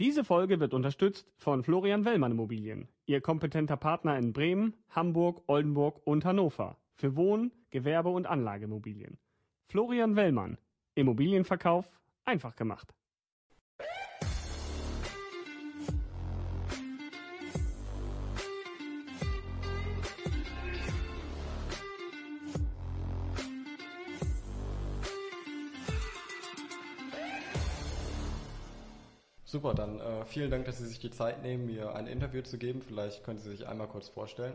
Diese Folge wird unterstützt von Florian Wellmann Immobilien, Ihr kompetenter Partner in Bremen, Hamburg, Oldenburg und Hannover für Wohn-, Gewerbe- und Anlageimmobilien. Florian Wellmann, Immobilienverkauf einfach gemacht. Super, dann äh, vielen Dank, dass Sie sich die Zeit nehmen, mir ein Interview zu geben. Vielleicht können Sie sich einmal kurz vorstellen.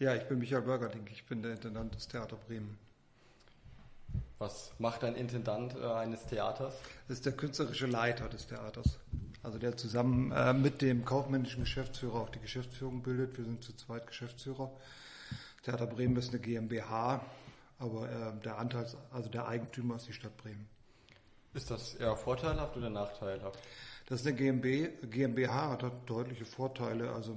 Ja, ich bin Michael Bürgerding, ich bin der Intendant des Theater Bremen. Was macht ein Intendant äh, eines Theaters? Das ist der künstlerische Leiter des Theaters. Also der zusammen äh, mit dem kaufmännischen Geschäftsführer auch die Geschäftsführung bildet. Wir sind zu zweit Geschäftsführer. Theater Bremen ist eine GmbH, aber äh, der Anteil, also der Eigentümer ist die Stadt Bremen. Ist das eher vorteilhaft oder nachteilhaft? Das ist eine GmbH, GmbH hat deutliche Vorteile. Also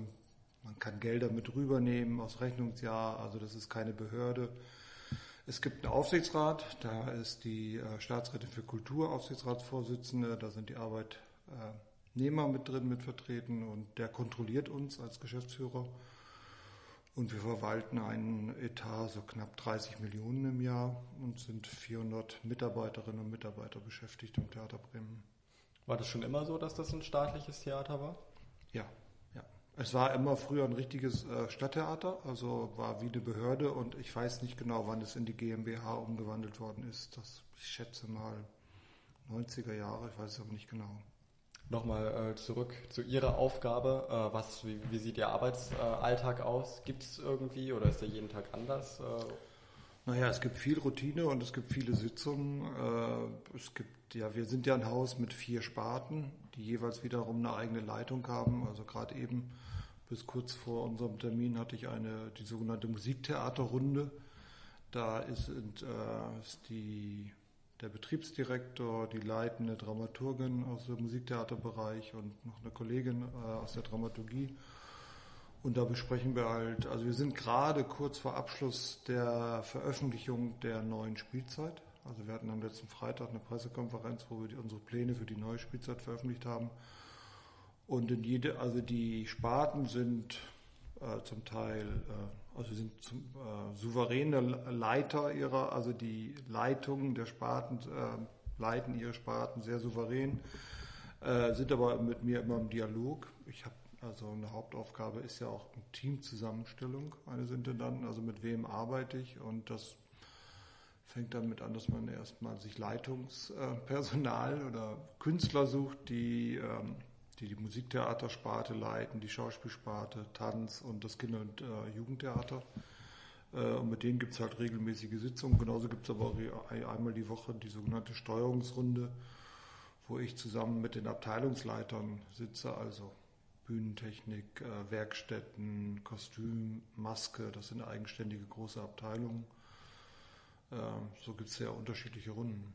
man kann Gelder mit rübernehmen aus Rechnungsjahr. Also das ist keine Behörde. Es gibt einen Aufsichtsrat. Da ist die äh, Staatsrätin für Kultur Aufsichtsratsvorsitzende. Da sind die Arbeitnehmer mit drin, mit vertreten. Und der kontrolliert uns als Geschäftsführer. Und wir verwalten einen Etat so knapp 30 Millionen im Jahr und sind 400 Mitarbeiterinnen und Mitarbeiter beschäftigt im Theater Bremen. War das schon immer so, dass das ein staatliches Theater war? Ja, ja. Es war immer früher ein richtiges äh, Stadttheater, also war wie eine Behörde und ich weiß nicht genau, wann es in die GmbH umgewandelt worden ist. Das, ich schätze mal 90er Jahre, ich weiß es aber nicht genau. Nochmal äh, zurück zu Ihrer Aufgabe. Äh, was, wie, wie, sieht Ihr Arbeitsalltag aus? Gibt es irgendwie oder ist der jeden Tag anders? Naja, es gibt viel Routine und es gibt viele Sitzungen. Es gibt, ja, wir sind ja ein Haus mit vier Sparten, die jeweils wiederum eine eigene Leitung haben. Also gerade eben bis kurz vor unserem Termin hatte ich eine, die sogenannte Musiktheaterrunde. Da ist, äh, ist die, der Betriebsdirektor, die leitende Dramaturgin aus dem Musiktheaterbereich und noch eine Kollegin äh, aus der Dramaturgie. Und da besprechen wir halt, also wir sind gerade kurz vor Abschluss der Veröffentlichung der neuen Spielzeit. Also wir hatten am letzten Freitag eine Pressekonferenz, wo wir unsere Pläne für die neue Spielzeit veröffentlicht haben. Und in jede, also die Sparten sind äh, zum Teil, äh, also sind zum, äh, souveräne Leiter ihrer, also die Leitungen der Sparten äh, leiten ihre Sparten sehr souverän, äh, sind aber mit mir immer im Dialog. Ich habe also eine Hauptaufgabe ist ja auch eine Teamzusammenstellung eines Intendanten, also mit wem arbeite ich und das fängt damit an, dass man erstmal sich Leitungspersonal oder Künstler sucht, die ähm, die, die Musiktheatersparte leiten, die Schauspielsparte, Tanz und das Kinder- und äh, Jugendtheater. Äh, und mit denen gibt es halt regelmäßige Sitzungen. Genauso gibt es aber auch einmal die Woche die sogenannte Steuerungsrunde, wo ich zusammen mit den Abteilungsleitern sitze, also Bühnentechnik, äh, Werkstätten, Kostüm, Maske, das sind eigenständige große Abteilungen. Äh, so gibt es sehr unterschiedliche Runden.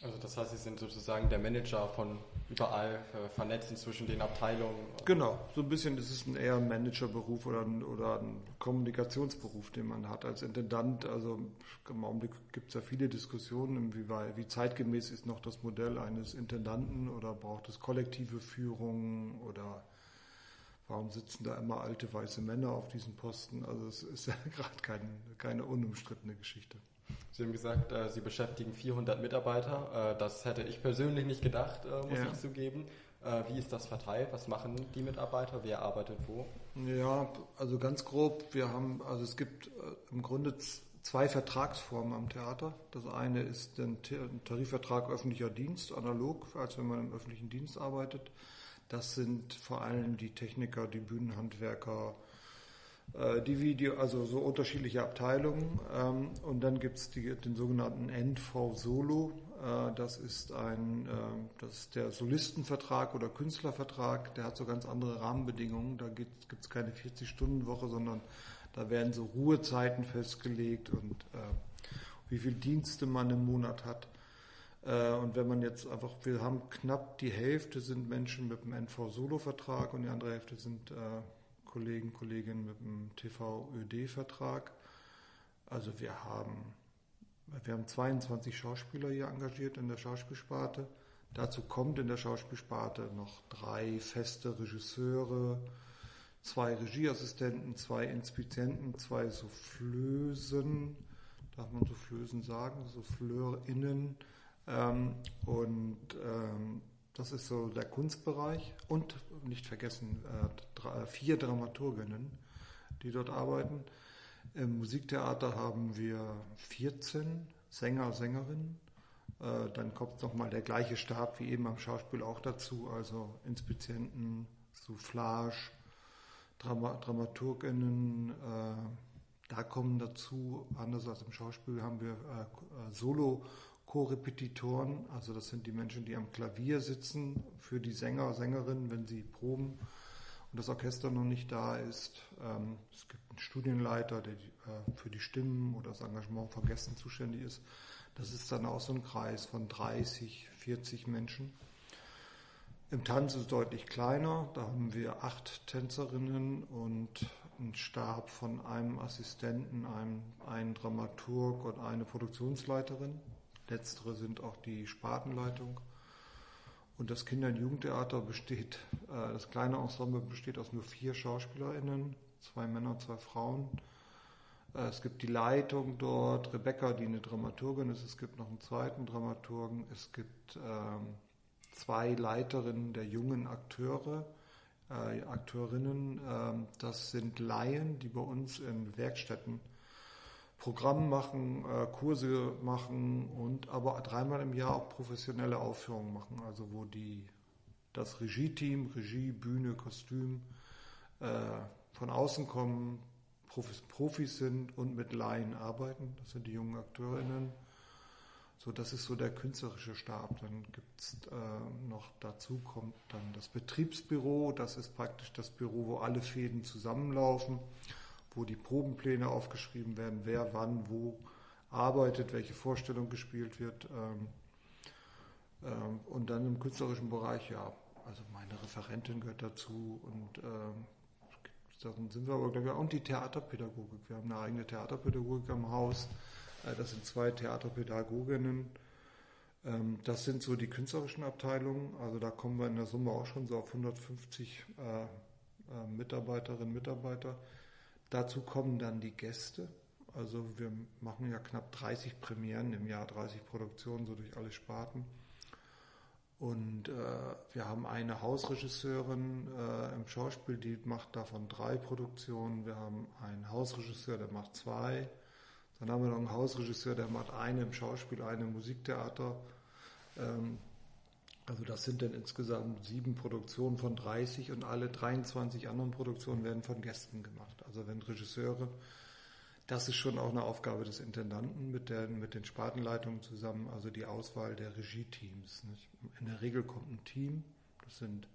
Also das heißt, Sie sind sozusagen der Manager von überall äh, vernetzen zwischen den Abteilungen. Genau, so ein bisschen ist es ein eher ein Managerberuf oder ein, oder ein Kommunikationsberuf, den man hat als Intendant. Also im Augenblick gibt es ja viele Diskussionen, wie, wie zeitgemäß ist noch das Modell eines Intendanten oder braucht es kollektive Führung oder Warum sitzen da immer alte weiße Männer auf diesen Posten? Also es ist ja gerade kein, keine unumstrittene Geschichte. Sie haben gesagt, äh, Sie beschäftigen 400 Mitarbeiter. Äh, das hätte ich persönlich nicht gedacht, äh, muss ja. ich zugeben. Wie ist das verteilt? Was machen die Mitarbeiter? Wer arbeitet wo? Ja, also ganz grob, wir haben, also es gibt im Grunde zwei Vertragsformen am Theater. Das eine ist der Tarifvertrag öffentlicher Dienst, analog, als wenn man im öffentlichen Dienst arbeitet. Das sind vor allem die Techniker, die Bühnenhandwerker, äh, die Video, also so unterschiedliche Abteilungen. Ähm, und dann gibt es den sogenannten NV Solo. Äh, das ist ein, äh, das ist der Solistenvertrag oder Künstlervertrag. Der hat so ganz andere Rahmenbedingungen. Da gibt es keine 40-Stunden-Woche, sondern da werden so Ruhezeiten festgelegt und wie viel Dienste man im Monat hat. Äh, und wenn man jetzt einfach, wir haben knapp die Hälfte sind Menschen mit dem NV-Solo-Vertrag und die andere Hälfte sind äh, Kollegen, Kolleginnen mit dem TV-ÖD-Vertrag. Also wir haben, wir haben 22 Schauspieler hier engagiert in der Schauspielsparte. Dazu kommt in der Schauspielsparte noch drei feste Regisseure, zwei Regieassistenten, zwei Inspizienten, zwei Soufflösen, darf man Soufflösen sagen, SouffleurInnen. Ähm, und ähm, das ist so der Kunstbereich. Und nicht vergessen, äh, vier Dramaturginnen, die dort arbeiten. Im Musiktheater haben wir 14 Sänger, Sängerinnen. Äh, dann kommt nochmal der gleiche Stab wie eben am Schauspiel auch dazu, also Inspizienten, Soufflage, Drama DramaturgInnen, äh, da kommen dazu, anders als im Schauspiel, haben wir äh, Solo-Korrepetitoren, also das sind die Menschen, die am Klavier sitzen für die Sänger, Sängerinnen, wenn sie proben und das Orchester noch nicht da ist. Ähm, es gibt einen Studienleiter, der für die Stimmen oder das Engagement von Gästen zuständig ist. Das ist dann auch so ein Kreis von 30, 40 Menschen. Im Tanz ist es deutlich kleiner. Da haben wir acht Tänzerinnen und einen Stab von einem Assistenten, einem, einen Dramaturg und eine Produktionsleiterin. Letztere sind auch die Spartenleitung. Und das Kinder- und Jugendtheater besteht, äh, das kleine Ensemble besteht aus nur vier SchauspielerInnen, zwei Männer, zwei Frauen. Äh, es gibt die Leitung dort, Rebecca, die eine Dramaturgin ist. Es gibt noch einen zweiten Dramaturgen. Es gibt ähm, zwei Leiterinnen der jungen Akteure, äh, Akteurinnen. Ähm, das sind Laien, die bei uns in Werkstätten Programm machen, äh, Kurse machen und aber dreimal im Jahr auch professionelle Aufführungen machen. Also wo die das Regie-Team, Regie, Bühne, Kostüm äh, von außen kommen, Profis, Profis sind und mit Laien arbeiten. Das sind die jungen AkteurInnen. So, das ist so der künstlerische Stab. Dann gibt es äh, noch dazu kommt dann das Betriebsbüro. Das ist praktisch das Büro, wo alle Fäden zusammenlaufen, wo die Probenpläne aufgeschrieben werden, wer wann wo arbeitet, welche Vorstellung gespielt wird. Ähm, ähm, und dann im künstlerischen Bereich, ja, also meine Referentin gehört dazu und ähm, dann sind wir aber, glaube ich, auch die Theaterpädagogik. Wir haben eine eigene Theaterpädagogik am Haus. Äh, das sind zwei Theaterpädagoginnen. Ähm, das sind so die künstlerischen Abteilungen. Also da kommen wir in der Summe auch schon so auf 150 äh, äh, Mitarbeiterinnen und Mitarbeiter. Dazu kommen dann die Gäste. Also wir machen ja knapp 30 Premieren im Jahr, 30 Produktionen, so durch alle Sparten. Und äh, wir haben eine Hausregisseurin äh, im Schauspiel, die macht davon drei Produktionen. Wir haben einen Hausregisseur, der macht zwei. Dann haben wir noch einen Hausregisseur, der macht eine im Schauspiel, eine im Musiktheater. Ähm, also das sind dann insgesamt sieben Produktionen von 30 und alle 23 anderen Produktionen werden von Gästen gemacht. Also wenn Regisseure das ist schon auch eine Aufgabe des Intendanten mit, der, mit den Spartenleitungen zusammen, also die Auswahl der Regie-Teams. In der Regel kommt ein Team, das sind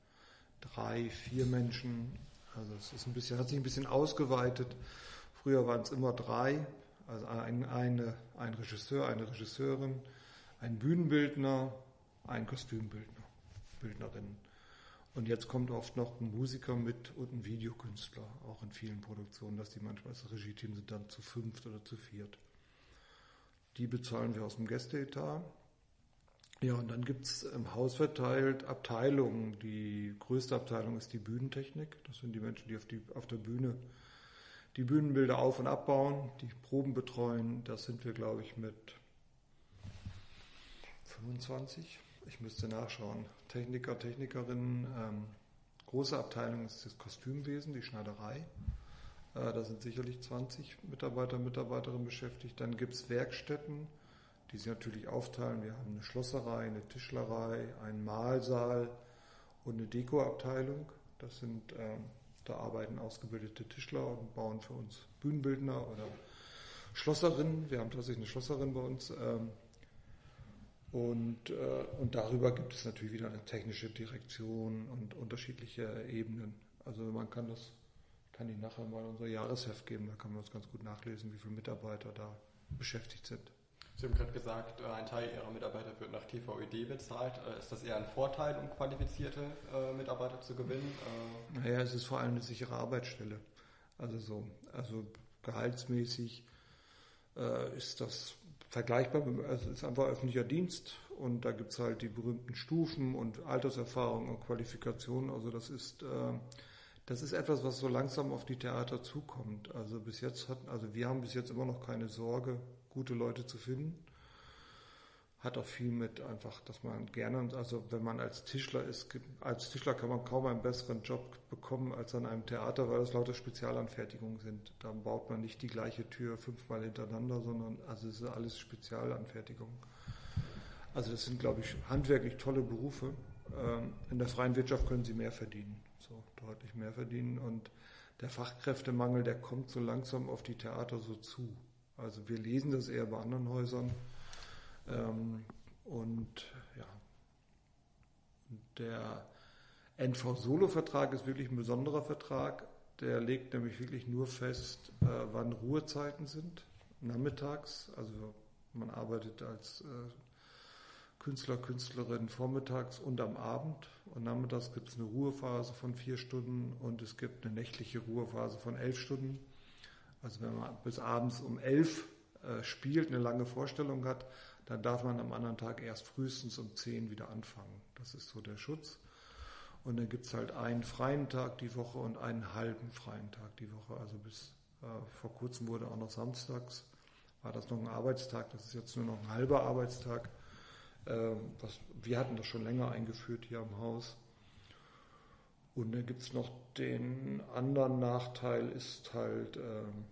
drei, vier Menschen. Also es ist ein bisschen, hat sich ein bisschen ausgeweitet. Früher waren es immer drei, also ein, eine, ein Regisseur, eine Regisseurin, ein Bühnenbildner, ein Kostümbildner, Bildnerin. Und jetzt kommt oft noch ein Musiker mit und ein Videokünstler, auch in vielen Produktionen, dass die manchmal das Regie-Team sind dann zu fünft oder zu viert. Die bezahlen wir aus dem Gästeetat. Ja, und dann gibt es im Haus verteilt Abteilungen. Die größte Abteilung ist die Bühnentechnik. Das sind die Menschen, die auf, die, auf der Bühne die Bühnenbilder auf- und abbauen, die Proben betreuen. Das sind wir, glaube ich, mit 25 ich müsste nachschauen, Techniker, Technikerinnen, ähm, große Abteilung ist das Kostümwesen, die Schneiderei. Äh, da sind sicherlich 20 Mitarbeiter, Mitarbeiterinnen beschäftigt. Dann gibt es Werkstätten, die sie natürlich aufteilen. Wir haben eine Schlosserei, eine Tischlerei, einen Mahlsaal und eine Dekoabteilung. Das sind, äh, da arbeiten ausgebildete Tischler und bauen für uns Bühnenbildner oder Schlosserinnen. Wir haben tatsächlich eine Schlosserin bei uns. Ähm, und, äh, und darüber gibt es natürlich wieder eine technische Direktion und unterschiedliche Ebenen. Also man kann das, kann Ihnen nachher mal unser Jahresheft geben, da kann man das ganz gut nachlesen, wie viele Mitarbeiter da beschäftigt sind. Sie haben gerade gesagt, äh, ein Teil Ihrer Mitarbeiter wird nach TVED bezahlt. Äh, ist das eher ein Vorteil, um qualifizierte äh, Mitarbeiter zu gewinnen? Naja, es ist vor allem eine sichere Arbeitsstelle. Also so, also gehaltsmäßig ist das vergleichbar, es ist einfach öffentlicher Dienst und da gibt es halt die berühmten Stufen und Alterserfahrung und Qualifikationen. Also das ist, äh, das ist etwas, was so langsam auf die Theater zukommt. Also bis jetzt hatten, also wir haben bis jetzt immer noch keine Sorge, gute Leute zu finden hat auch viel mit einfach, dass man gerne, also wenn man als Tischler ist, als Tischler kann man kaum einen besseren Job bekommen als an einem Theater, weil das lauter Spezialanfertigungen sind. Da baut man nicht die gleiche Tür fünfmal hintereinander, sondern also es ist alles Spezialanfertigung. Also das sind, glaube ich, handwerklich tolle Berufe. Ähm, in der freien Wirtschaft können sie mehr verdienen, so deutlich mehr verdienen und der Fachkräftemangel, der kommt so langsam auf die Theater so zu. Also wir lesen das eher bei anderen Häusern ähm, und ja, der NV-Solo-Vertrag ist wirklich ein besonderer Vertrag. Der legt nämlich wirklich nur fest, äh, wann Ruhezeiten sind, nachmittags. Also man arbeitet als äh, Künstler, Künstlerin vormittags und am Abend. Und nachmittags gibt es eine Ruhephase von vier Stunden und es gibt eine nächtliche Ruhephase von elf Stunden. Also wenn man bis abends um elf äh, spielt, eine lange Vorstellung hat, dann darf man am anderen Tag erst frühestens um 10 wieder anfangen. Das ist so der Schutz. Und dann gibt es halt einen freien Tag die Woche und einen halben freien Tag die Woche. Also bis äh, vor kurzem wurde auch noch samstags, war das noch ein Arbeitstag, das ist jetzt nur noch ein halber Arbeitstag. Ähm, was, wir hatten das schon länger eingeführt hier am Haus. Und dann gibt es noch den anderen Nachteil, ist halt, ähm,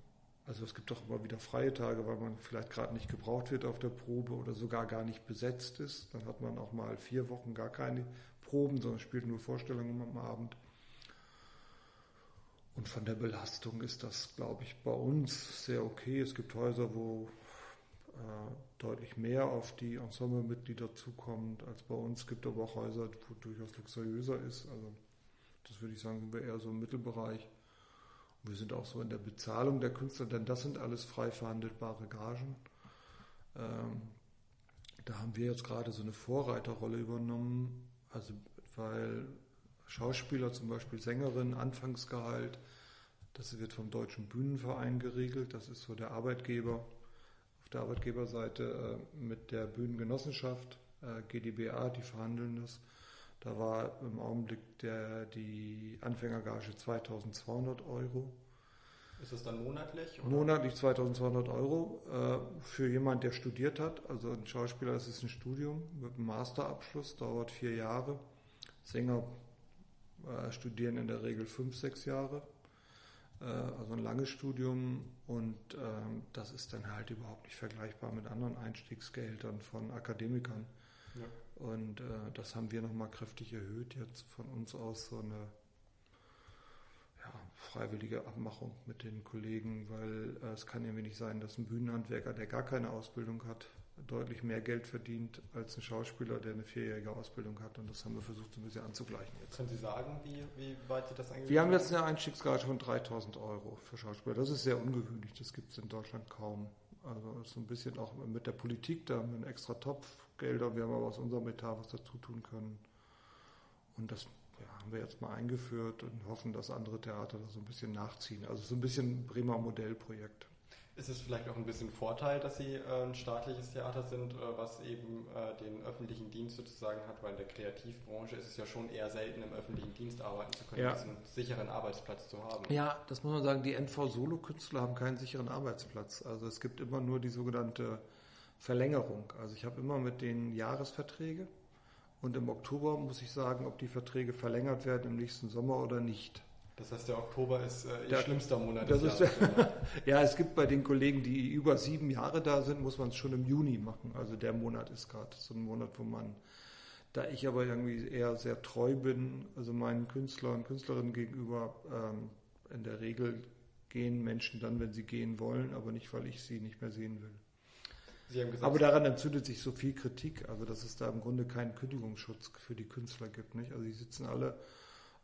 also es gibt doch immer wieder freie Tage, weil man vielleicht gerade nicht gebraucht wird auf der Probe oder sogar gar nicht besetzt ist. Dann hat man auch mal vier Wochen gar keine Proben, sondern spielt nur Vorstellungen am Abend. Und von der Belastung ist das, glaube ich, bei uns sehr okay. Es gibt Häuser, wo äh, deutlich mehr auf die Ensemblemitglieder zukommt als bei uns. Es gibt aber auch Häuser, wo durchaus luxuriöser ist. Also das würde ich sagen, sind wir eher so im Mittelbereich. Wir sind auch so in der Bezahlung der Künstler, denn das sind alles frei verhandelbare Gagen. Ähm, da haben wir jetzt gerade so eine Vorreiterrolle übernommen, also weil Schauspieler, zum Beispiel Sängerin, Anfangsgehalt, das wird vom Deutschen Bühnenverein geregelt, das ist so der Arbeitgeber auf der Arbeitgeberseite äh, mit der Bühnengenossenschaft, äh, GdBA, die verhandeln das. Da war im Augenblick der, die Anfängergage 2200 Euro. Ist das dann monatlich? Oder? Monatlich 2200 Euro äh, für jemand, der studiert hat. Also ein Schauspieler, das ist ein Studium mit einem Masterabschluss, dauert vier Jahre. Sänger äh, studieren in der Regel fünf, sechs Jahre. Äh, also ein langes Studium und ähm, das ist dann halt überhaupt nicht vergleichbar mit anderen Einstiegsgeldern von Akademikern. Ja. Und äh, das haben wir nochmal kräftig erhöht, jetzt von uns aus so eine ja, freiwillige Abmachung mit den Kollegen, weil äh, es kann ja nicht sein, dass ein Bühnenhandwerker, der gar keine Ausbildung hat, deutlich mehr Geld verdient als ein Schauspieler, der eine vierjährige Ausbildung hat. Und das haben wir versucht, so ein bisschen anzugleichen jetzt. Können Sie sagen, wie, wie weit Sie das eigentlich Wir haben jetzt eine Einstiegsgage von 3000 Euro für Schauspieler. Das ist sehr ungewöhnlich. Das gibt es in Deutschland kaum. Also so ein bisschen auch mit der Politik, da haben wir einen extra Topf Gelder, wir haben aber aus unserem Etat was dazu tun können. Und das ja, haben wir jetzt mal eingeführt und hoffen, dass andere Theater da so ein bisschen nachziehen. Also so ein bisschen Bremer Modellprojekt. Ist es vielleicht auch ein bisschen Vorteil, dass Sie äh, ein staatliches Theater sind, äh, was eben äh, den öffentlichen Dienst sozusagen hat? Weil in der Kreativbranche ist es ja schon eher selten, im öffentlichen Dienst arbeiten zu können, ja. einen sicheren Arbeitsplatz zu haben. Ja, das muss man sagen. Die NV-Solo-Künstler haben keinen sicheren Arbeitsplatz. Also es gibt immer nur die sogenannte Verlängerung. Also ich habe immer mit den Jahresverträge und im Oktober muss ich sagen, ob die Verträge verlängert werden im nächsten Sommer oder nicht. Das heißt, der Oktober ist äh, Ihr schlimmster Monat des Jahres. Ja, es gibt bei den Kollegen, die über sieben Jahre da sind, muss man es schon im Juni machen. Also der Monat ist gerade so ein Monat, wo man, da ich aber irgendwie eher sehr treu bin, also meinen Künstlern und Künstlerinnen gegenüber, ähm, in der Regel gehen Menschen dann, wenn sie gehen wollen, aber nicht, weil ich sie nicht mehr sehen will. Aber daran entzündet sich so viel Kritik, also dass es da im Grunde keinen Kündigungsschutz für die Künstler gibt. Nicht? Also die sitzen alle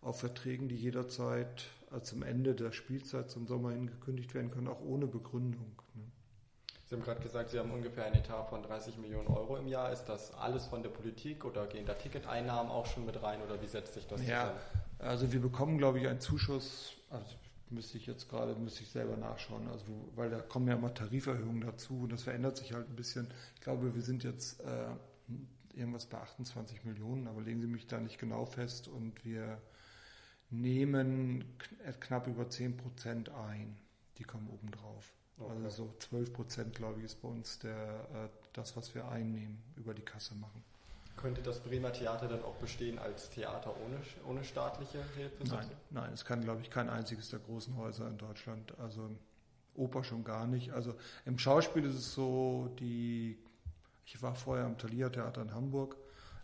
auf Verträgen, die jederzeit also zum Ende der Spielzeit zum Sommer hin gekündigt werden können, auch ohne Begründung. Ne? Sie haben gerade gesagt, Sie haben ungefähr ein Etat von 30 Millionen Euro im Jahr. Ist das alles von der Politik oder gehen da Ticketeinnahmen auch schon mit rein oder wie setzt sich das ja, zusammen? Also wir bekommen, glaube ich, einen Zuschuss, also müsste ich jetzt gerade, müsste ich selber nachschauen, also weil da kommen ja immer Tariferhöhungen dazu und das verändert sich halt ein bisschen. Ich glaube, wir sind jetzt, äh, irgendwas bei 28 Millionen, aber legen Sie mich da nicht genau fest und wir nehmen knapp über 10 Prozent ein. Die kommen obendrauf. Okay. Also so 12 Prozent, glaube ich, ist bei uns der, äh, das, was wir einnehmen, über die Kasse machen. Könnte das Bremer Theater dann auch bestehen als Theater ohne, ohne staatliche Hilfe? Nein, nein, es kann, glaube ich, kein einziges der großen Häuser in Deutschland. Also Oper schon gar nicht. Also im Schauspiel ist es so, die, ich war vorher am Thalia Theater in Hamburg.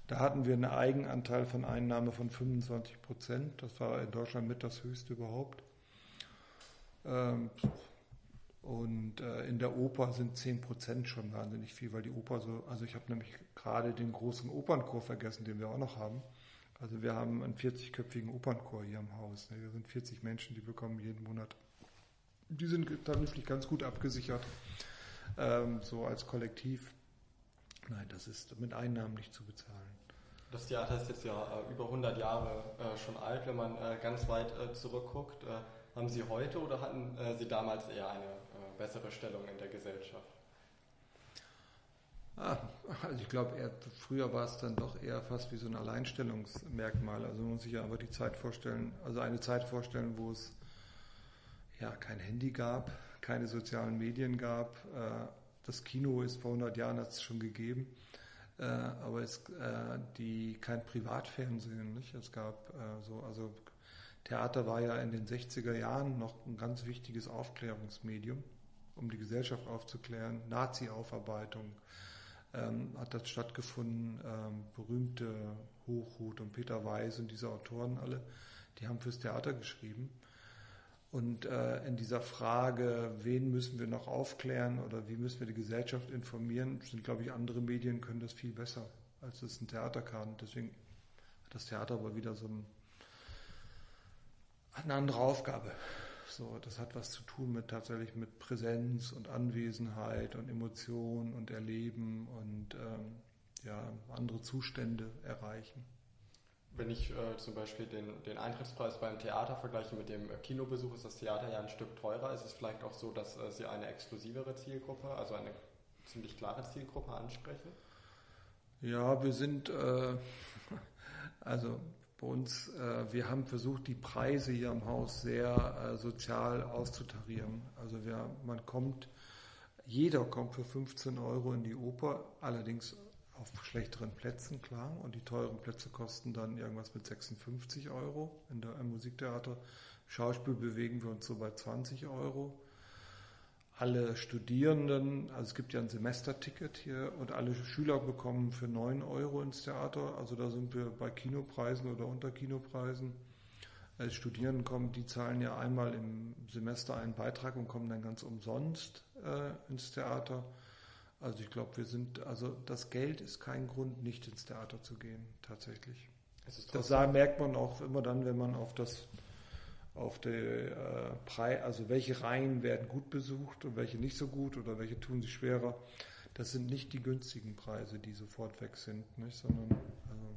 Da hatten wir einen Eigenanteil von Einnahme von 25 Prozent. Das war in Deutschland mit das höchste überhaupt. Ähm, und äh, in der Oper sind 10 Prozent schon wahnsinnig viel, weil die Oper so, also ich habe nämlich gerade den großen Opernchor vergessen, den wir auch noch haben. Also wir haben einen 40-köpfigen Opernchor hier im Haus. Wir sind 40 Menschen, die bekommen jeden Monat. Die sind tatsächlich ganz gut abgesichert, ähm, so als Kollektiv. Nein, das ist mit Einnahmen nicht zu bezahlen. Das Theater ist jetzt ja äh, über 100 Jahre äh, schon alt, wenn man äh, ganz weit äh, zurückguckt. Äh, haben Sie heute oder hatten Sie damals eher eine bessere Stellung in der Gesellschaft? Ah, also ich glaube, früher war es dann doch eher fast wie so ein Alleinstellungsmerkmal. Also man muss sich ja aber die Zeit vorstellen, also eine Zeit vorstellen, wo es ja kein Handy gab, keine sozialen Medien gab. Äh, das Kino ist vor 100 Jahren hat es schon gegeben, äh, aber es äh, die kein Privatfernsehen. Nicht? Es gab so also Theater war ja in den 60er Jahren noch ein ganz wichtiges Aufklärungsmedium um die Gesellschaft aufzuklären. Nazi-Aufarbeitung ähm, hat das stattgefunden. Ähm, berühmte Hochhut und Peter Weiß und diese Autoren alle, die haben fürs Theater geschrieben. Und äh, in dieser Frage, wen müssen wir noch aufklären oder wie müssen wir die Gesellschaft informieren, sind, glaube ich, andere Medien können das viel besser, als es ein Theater kann. Deswegen hat das Theater aber wieder so ein, eine andere Aufgabe. So, das hat was zu tun mit tatsächlich mit Präsenz und Anwesenheit und Emotion und Erleben und ähm, ja, andere Zustände erreichen. Wenn ich äh, zum Beispiel den, den Eintrittspreis beim Theater vergleiche mit dem Kinobesuch, ist das Theater ja ein Stück teurer. Ist es vielleicht auch so, dass äh, Sie eine exklusivere Zielgruppe, also eine ziemlich klare Zielgruppe ansprechen? Ja, wir sind, äh, also bei uns, äh, wir haben versucht, die Preise hier im Haus sehr äh, sozial auszutarieren. Also wir, man kommt, jeder kommt für 15 Euro in die Oper, allerdings auf schlechteren Plätzen, klar. Und die teuren Plätze kosten dann irgendwas mit 56 Euro in der, im Musiktheater. Schauspiel bewegen wir uns so bei 20 Euro alle Studierenden, also es gibt ja ein Semesterticket hier und alle Schüler bekommen für 9 Euro ins Theater. Also da sind wir bei Kinopreisen oder unter Kinopreisen. Als Studierenden kommen, die zahlen ja einmal im Semester einen Beitrag und kommen dann ganz umsonst äh, ins Theater. Also ich glaube, wir sind, also das Geld ist kein Grund, nicht ins Theater zu gehen, tatsächlich. Das merkt man auch immer dann, wenn man auf das auf der äh, Preis, also welche Reihen werden gut besucht und welche nicht so gut oder welche tun sich schwerer. Das sind nicht die günstigen Preise, die sofort weg sind, nicht? sondern also,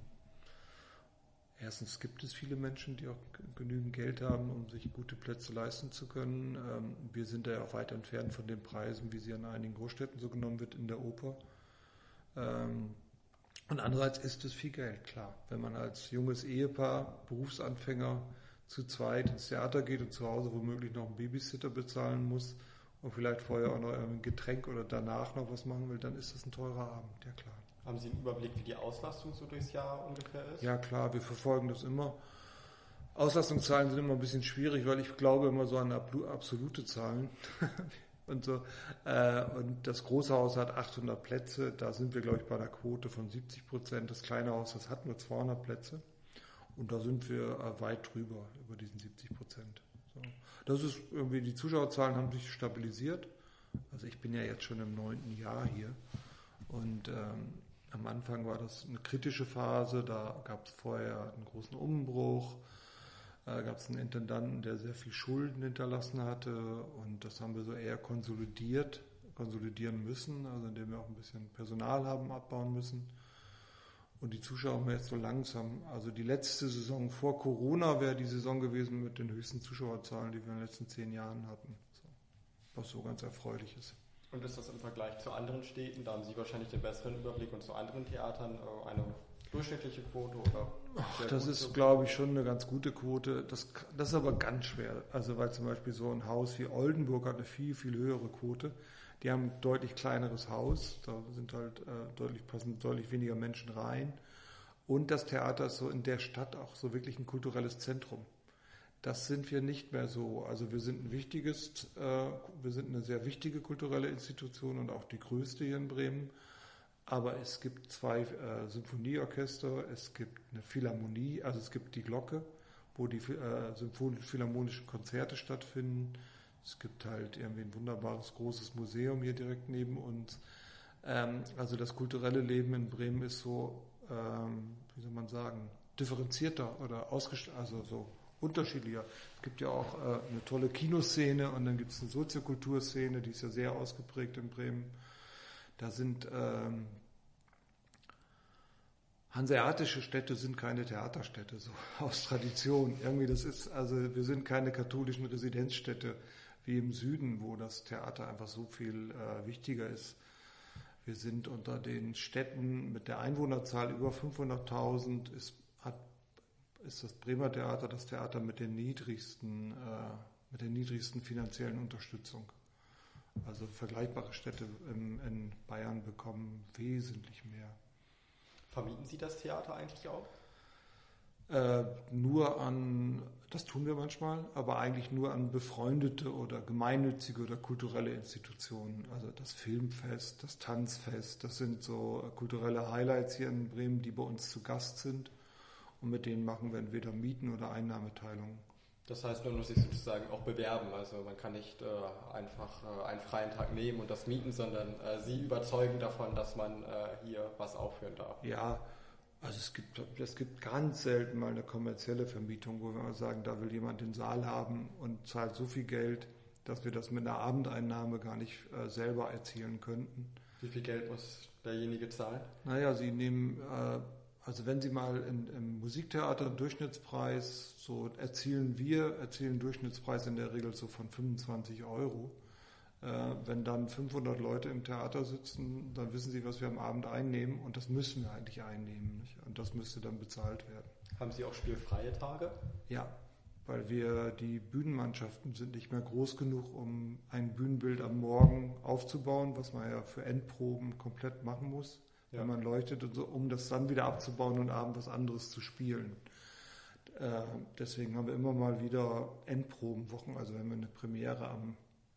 erstens gibt es viele Menschen, die auch genügend Geld haben, um sich gute Plätze leisten zu können. Ähm, wir sind da ja auch weit entfernt von den Preisen, wie sie an einigen Großstädten so genommen wird in der Oper. Ähm, und andererseits ist es viel Geld, klar. Wenn man als junges Ehepaar, Berufsanfänger, zu zweit ins Theater geht und zu Hause womöglich noch einen Babysitter bezahlen muss und vielleicht vorher auch noch ein Getränk oder danach noch was machen will, dann ist das ein teurer Abend, ja klar. Haben Sie einen Überblick, wie die Auslastung so durchs Jahr ungefähr ist? Ja klar, wir verfolgen das immer. Auslastungszahlen sind immer ein bisschen schwierig, weil ich glaube immer so an absolute Zahlen. und so. Äh, und das große Haus hat 800 Plätze, da sind wir, glaube ich, bei einer Quote von 70 Prozent. Das kleine Haus, das hat nur 200 Plätze. Und da sind wir äh, weit drüber, über diesen 70 Prozent. So. Das ist irgendwie, die Zuschauerzahlen haben sich stabilisiert. Also ich bin ja jetzt schon im neunten Jahr hier. Und ähm, am Anfang war das eine kritische Phase, da gab es vorher einen großen Umbruch, äh, gab es einen Intendanten, der sehr viel Schulden hinterlassen hatte und das haben wir so eher konsolidiert, konsolidieren müssen, also indem wir auch ein bisschen Personal haben abbauen müssen. Und die Zuschauer haben jetzt so langsam, also die letzte Saison vor Corona wäre die Saison gewesen mit den höchsten Zuschauerzahlen, die wir in den letzten zehn Jahren hatten. So, was so ganz erfreulich ist. Und ist das im Vergleich zu anderen Städten, da haben Sie wahrscheinlich den besseren Überblick und zu anderen Theatern äh, eine durchschnittliche Quote oder? Ach, das ist, glaube ich, schon eine ganz gute Quote. Das, das ist aber ganz schwer. Also weil zum Beispiel so ein Haus wie Oldenburg hat eine viel, viel höhere Quote. Die haben ein deutlich kleineres Haus, da sind halt äh, deutlich, passen deutlich weniger Menschen rein. Und das Theater ist so in der Stadt auch so wirklich ein kulturelles Zentrum. Das sind wir nicht mehr so. Also wir sind ein wichtiges, äh, wir sind eine sehr wichtige kulturelle Institution und auch die größte hier in Bremen. Aber es gibt zwei äh, Symphonieorchester, es gibt eine Philharmonie, also es gibt die Glocke, wo die äh, philharmonischen Konzerte stattfinden. Es gibt halt irgendwie ein wunderbares großes Museum hier direkt neben uns. Ähm, also das kulturelle Leben in Bremen ist so, ähm, wie soll man sagen, differenzierter oder ausgestattet, also so unterschiedlicher. Es gibt ja auch äh, eine tolle Kinoszene und dann gibt es eine Soziokulturszene, die ist ja sehr ausgeprägt in Bremen. Da sind ähm, hanseatische Städte sind keine Theaterstädte, so aus Tradition. Irgendwie, das ist, also wir sind keine katholischen Residenzstädte wie im Süden, wo das Theater einfach so viel äh, wichtiger ist. Wir sind unter den Städten mit der Einwohnerzahl über 500.000 ist, ist das Bremer Theater das Theater mit den niedrigsten, äh, mit der niedrigsten finanziellen Unterstützung. Also vergleichbare Städte in, in Bayern bekommen wesentlich mehr. Vermieten Sie das Theater eigentlich auch? Äh, nur an, das tun wir manchmal, aber eigentlich nur an befreundete oder gemeinnützige oder kulturelle Institutionen. Also das Filmfest, das Tanzfest, das sind so kulturelle Highlights hier in Bremen, die bei uns zu Gast sind. Und mit denen machen wir entweder Mieten oder Einnahmeteilungen. Das heißt, man muss sich sozusagen auch bewerben. Also man kann nicht äh, einfach äh, einen freien Tag nehmen und das mieten, sondern äh, sie überzeugen davon, dass man äh, hier was aufführen darf. Ja, also es gibt, es gibt ganz selten mal eine kommerzielle Vermietung, wo wir mal sagen, da will jemand den Saal haben und zahlt so viel Geld, dass wir das mit einer Abendeinnahme gar nicht äh, selber erzielen könnten. Wie viel Geld muss derjenige zahlen? Naja, Sie nehmen äh, also wenn Sie mal in, im Musiktheater einen Durchschnittspreis, so erzielen wir, erzielen Durchschnittspreis in der Regel so von 25 Euro. Äh, wenn dann 500 Leute im Theater sitzen, dann wissen Sie, was wir am Abend einnehmen und das müssen wir eigentlich einnehmen. Nicht? Und das müsste dann bezahlt werden. Haben Sie auch spielfreie Tage? Ja, weil wir die Bühnenmannschaften sind nicht mehr groß genug, um ein Bühnenbild am Morgen aufzubauen, was man ja für Endproben komplett machen muss ja. wenn man leuchtet und so, um das dann wieder abzubauen und abends was anderes zu spielen. Äh, deswegen haben wir immer mal wieder Endprobenwochen. Also wenn wir eine Premiere am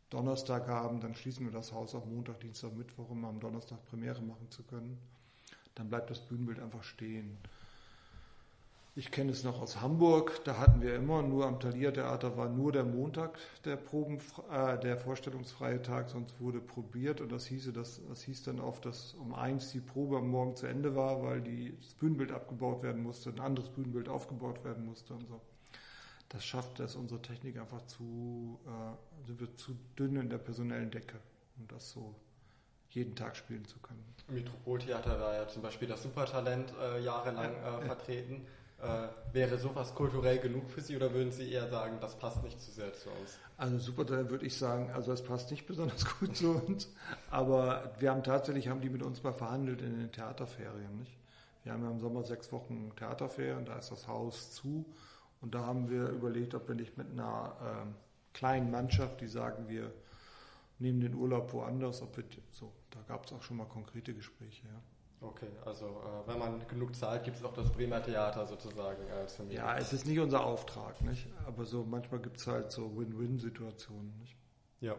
Donnerstag haben, dann schließen wir das Haus auf Montag, Dienstag, Mittwoch, um am Donnerstag Premiere machen zu können. Dann bleibt das Bühnenbild einfach stehen. Ich kenne es noch aus Hamburg, da hatten wir immer nur am Thalia Theater war nur der Montag der Proben, äh, der vorstellungsfreie Tag, sonst wurde probiert und das hieße, das, das hieß dann oft, dass um eins die Probe am Morgen zu Ende war, weil die, das Bühnenbild abgebaut werden musste, ein anderes Bühnenbild aufgebaut werden musste und so. Das schafft es unsere Technik einfach zu, äh, sind wir zu dünn in der personellen Decke, um das so jeden Tag spielen zu können. Im Metropoltheater war ja zum Beispiel das Supertalent äh, jahrelang äh, vertreten. Äh, wäre sowas kulturell genug für Sie oder würden Sie eher sagen, das passt nicht zu sehr zu uns? Also Supertalent würde ich sagen, also es passt nicht besonders gut zu uns, aber wir haben tatsächlich, haben die mit uns mal verhandelt in den Theaterferien, nicht? Wir haben ja im Sommer sechs Wochen Theaterferien, da ist das Haus zu und da haben wir überlegt, ob wir nicht mit einer äh, kleinen Mannschaft, die sagen, wir nehmen den Urlaub woanders, ob wir so, da gab es auch schon mal konkrete Gespräche, ja. Okay, also äh, wenn man genug zahlt, gibt es auch das Bremer Theater sozusagen als Vermieter. Ja, es ist nicht unser Auftrag, nicht? aber so manchmal gibt es halt so Win-Win-Situationen. Nicht? Ja.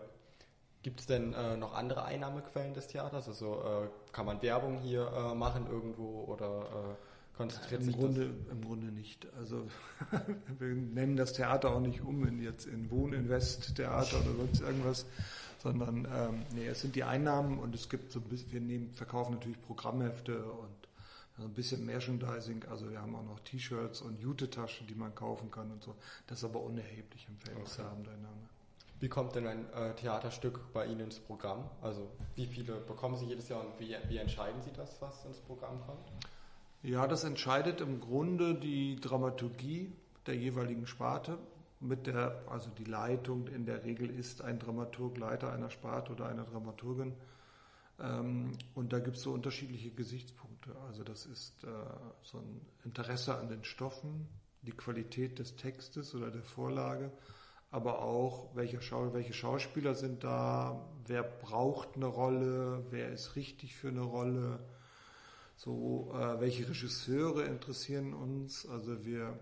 Gibt es denn äh, noch andere Einnahmequellen des Theaters? Also äh, kann man Werbung hier äh, machen irgendwo oder äh, konzentriert Im sich Grunde, das? Im Grunde nicht. Also wir nennen das Theater auch nicht um in jetzt in Wohninvest-Theater oder sonst irgendwas sondern ähm, nee, es sind die Einnahmen und es gibt so ein bisschen, wir nehmen, verkaufen natürlich Programmhefte und so ein bisschen Merchandising, also wir haben auch noch T-Shirts und Jute-Taschen, die man kaufen kann und so. Das ist aber unerheblich im Verhältnis okay. der Abendeinnahme. Wie kommt denn ein äh, Theaterstück bei Ihnen ins Programm? Also wie viele bekommen Sie jedes Jahr und wie, wie entscheiden Sie das, was ins Programm kommt? Ja, das entscheidet im Grunde die Dramaturgie der jeweiligen Sparte. mit der, also die Leitung in der Regel ist ein Dramaturg Leiter einer Sparte oder einer Dramaturgin. Ähm, und da gibt es so unterschiedliche Gesichtspunkte. Also das ist äh, so ein Interesse an den Stoffen, die Qualität des Textes oder der Vorlage, aber auch welche, Schau welche Schauspieler sind da, wer braucht eine Rolle, wer ist richtig für eine Rolle, so äh, welche Regisseure interessieren uns. Also wir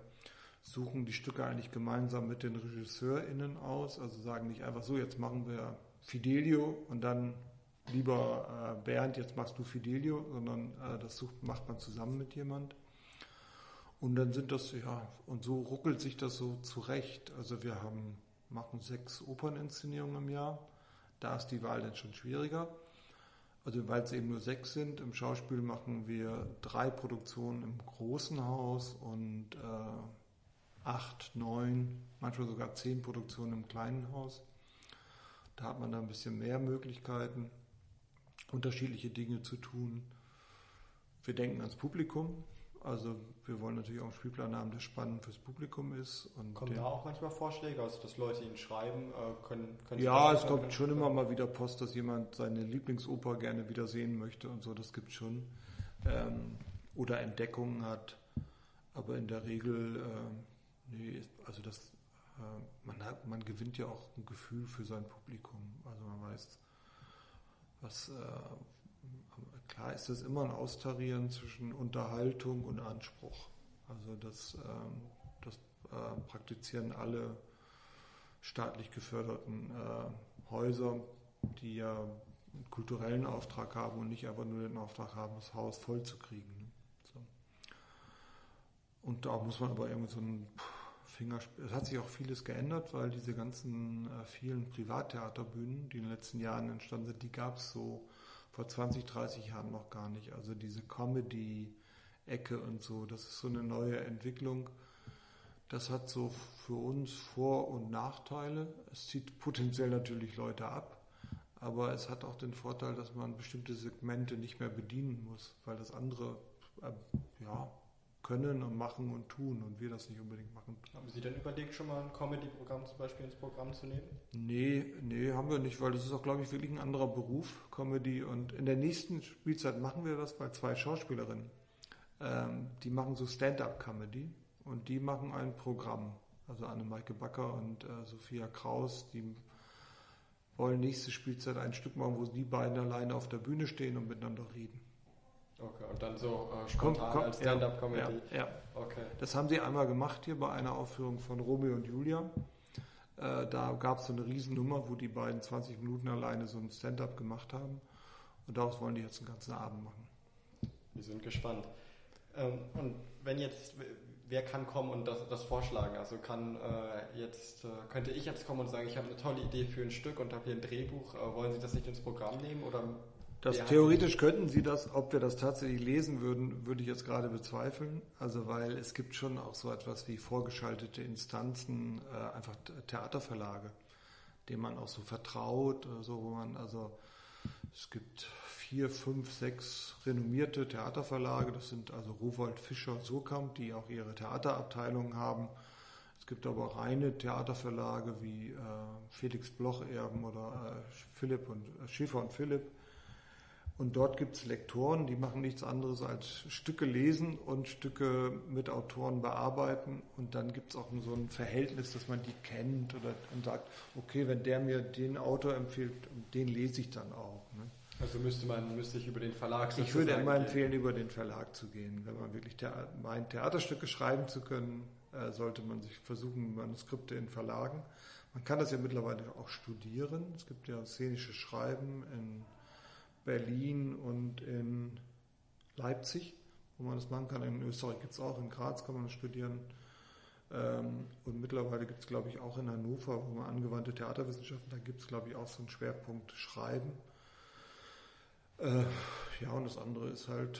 suchen die Stücke eigentlich gemeinsam mit den RegisseurInnen aus, also sagen nicht einfach so, jetzt machen wir Fidelio und dann lieber äh, Bernd, jetzt machst du Fidelio, sondern äh, das sucht, macht man zusammen mit jemand. Und dann sind das, ja, und so ruckelt sich das so zurecht. Also wir haben, machen sechs Operninszenierungen im Jahr. Da ist die Wahl dann schon schwieriger. Also weil es eben nur sechs sind. Im Schauspiel machen wir drei Produktionen im großen Haus und äh, acht, neun, manchmal sogar zehn Produktionen im kleinen Haus. Da hat man da ein bisschen mehr Möglichkeiten, unterschiedliche Dinge zu tun. Wir denken ans Publikum. Also wir wollen natürlich auch einen Spielplan haben, der spannend fürs Publikum ist. Und Kommen da auch manchmal Vorschläge, also dass Leute ihn schreiben? Äh, können, können ja, es kommt schon immer mal wieder Post, dass jemand seine Lieblingsoper gerne wieder sehen möchte und so, das gibt es schon. Ähm, oder Entdeckungen hat. Aber in der Regel, äh, nee, also das, äh, man, hat, man gewinnt ja auch ein Gefühl für sein Publikum. Also man weiß, was, äh, klar ist das immer ein Austarieren zwischen Unterhaltung und Anspruch. Also das, ähm, das äh, praktizieren alle staatlich geförderten äh, Häuser, die ja einen kulturellen Auftrag haben und nicht einfach nur den Auftrag haben, das Haus voll zu kriegen. Ne? So. Und da muss man aber irgendwie so ein Fingerspiel. Es hat sich auch vieles geändert, weil diese ganzen äh, vielen Privattheaterbühnen, die in den letzten Jahren entstanden sind, die gab es so vor 20, 30 Jahren noch gar nicht. Also diese Comedy-Ecke und so, das ist so eine neue Entwicklung. Das hat so für uns Vor- und Nachteile. Es zieht potenziell natürlich Leute ab, aber es hat auch den Vorteil, dass man bestimmte Segmente nicht mehr bedienen muss, weil das andere äh, ja, können und machen und tun und wir das nicht unbedingt machen. Haben Sie denn überlegt, schon mal ein Comedy-Programm zum Beispiel ins Programm zu nehmen? Nee, nee, haben wir nicht, weil das ist auch, glaube ich, wirklich ein anderer Beruf, Comedy. Und in der nächsten Spielzeit machen wir das bei zwei Schauspielerinnen. Ähm, die machen so Stand-up-Comedy und die machen ein Programm. Also Anne-Maike Backer und äh, Sophia Kraus, die wollen nächste Spielzeit ein Stück machen, wo die beiden alleine auf der Bühne stehen und miteinander reden. Okay, und dann so äh, spontan komm, komm, als Stand-up-Comedy. Ja, ja, okay. Das haben sie einmal gemacht hier bei einer Aufführung von Romeo und Julia. Äh, da gab es so eine Riesennummer, wo die beiden 20 Minuten alleine so ein Stand-up gemacht haben. Und daraus wollen die jetzt einen ganzen Abend machen. Wir sind gespannt. Ähm, und wenn jetzt, wer kann kommen und das, das vorschlagen? Also kann äh, jetzt, äh, könnte ich jetzt kommen und sagen, ich habe eine tolle Idee für ein Stück und habe hier ein Drehbuch. Äh, wollen Sie das nicht ins Programm nehmen oder das theoretisch könnten Sie das, ob wir das tatsächlich lesen würden, würde ich jetzt gerade bezweifeln. Also weil es gibt schon auch so etwas wie vorgeschaltete Instanzen, äh, einfach Theaterverlage, denen man auch so vertraut, so wo man also es gibt vier, fünf, sechs renommierte Theaterverlage. Das sind also Rowold Fischer Surkamp, die auch ihre Theaterabteilungen haben. Es gibt aber auch reine Theaterverlage wie äh, Felix Bloch-Erben oder äh, Philipp und äh, Schäfer und Philipp und dort gibt es Lektoren, die machen nichts anderes als Stücke lesen und Stücke mit Autoren bearbeiten. Und dann gibt es auch so ein Verhältnis, dass man die kennt oder und sagt, okay, wenn der mir den Autor empfiehlt, den lese ich dann auch. Ne? Also müsste man müsste ich über den Verlag Ich würde immer empfehlen, über den Verlag zu gehen. Wenn man wirklich Thea meint, Theaterstücke schreiben zu können, äh, sollte man sich versuchen, Manuskripte in Verlagen. Man kann das ja mittlerweile auch studieren. Es gibt ja szenische Schreiben in Berlin und in Leipzig, wo man das machen kann. In Österreich gibt es auch, in Graz kann man studieren. Ähm, und mittlerweile gibt es, glaube ich, auch in Hannover, wo man angewandte Theaterwissenschaften, da gibt es, glaube ich, auch so einen Schwerpunkt Schreiben. Äh, ja, und das andere ist halt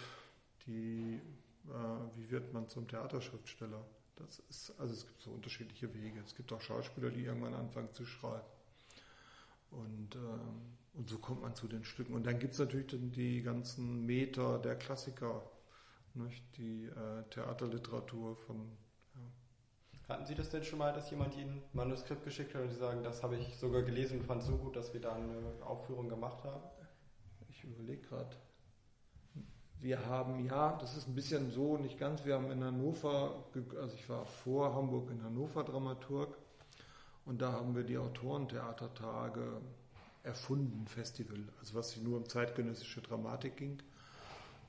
die, äh, wie wird man zum Theaterschriftsteller? Das ist, also es gibt so unterschiedliche Wege. Es gibt auch Schauspieler, die irgendwann anfangen zu schreiben. Und ähm, und so kommt man zu den Stücken. Und dann gibt es natürlich dann die ganzen Meter der Klassiker, nicht? die äh, Theaterliteratur von. Ja. Hatten Sie das denn schon mal, dass jemand Ihnen ein Manuskript geschickt hat und Sie sagen, das habe ich sogar gelesen und fand so gut, dass wir da eine Aufführung gemacht haben? Ich überlege gerade. Wir haben, ja, das ist ein bisschen so, nicht ganz. Wir haben in Hannover, also ich war vor Hamburg in Hannover Dramaturg und da haben wir die Autorentheatertage erfunden, Festival, also was sich nur um zeitgenössische Dramatik ging.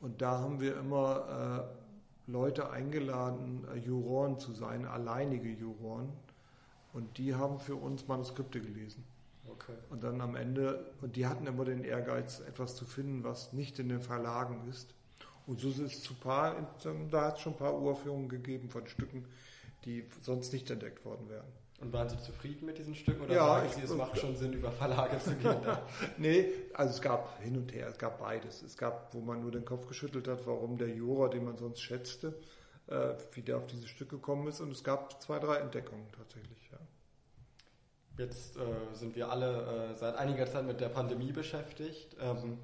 Und da haben wir immer äh, Leute eingeladen, äh, Juroren zu sein, alleinige Juroren. Und die haben für uns Manuskripte gelesen. Okay. Und dann am Ende, und die hatten immer den Ehrgeiz, etwas zu finden, was nicht in den Verlagen ist. Und so ist es zu paar, da hat es schon ein paar Uraufführungen gegeben von Stücken, die sonst nicht entdeckt worden wären. Und waren Sie zufrieden mit diesen Stücken oder ja, sagen Sie, es macht schon Sinn, über Verlage zu gehen? nee, also es gab hin und her, es gab beides. Es gab, wo man nur den Kopf geschüttelt hat, warum der Jura, den man sonst schätzte, äh, wie der auf dieses Stück gekommen ist. Und es gab zwei, drei Entdeckungen tatsächlich, ja. Jetzt äh, sind wir alle äh, seit einiger Zeit mit der Pandemie beschäftigt. Ähm,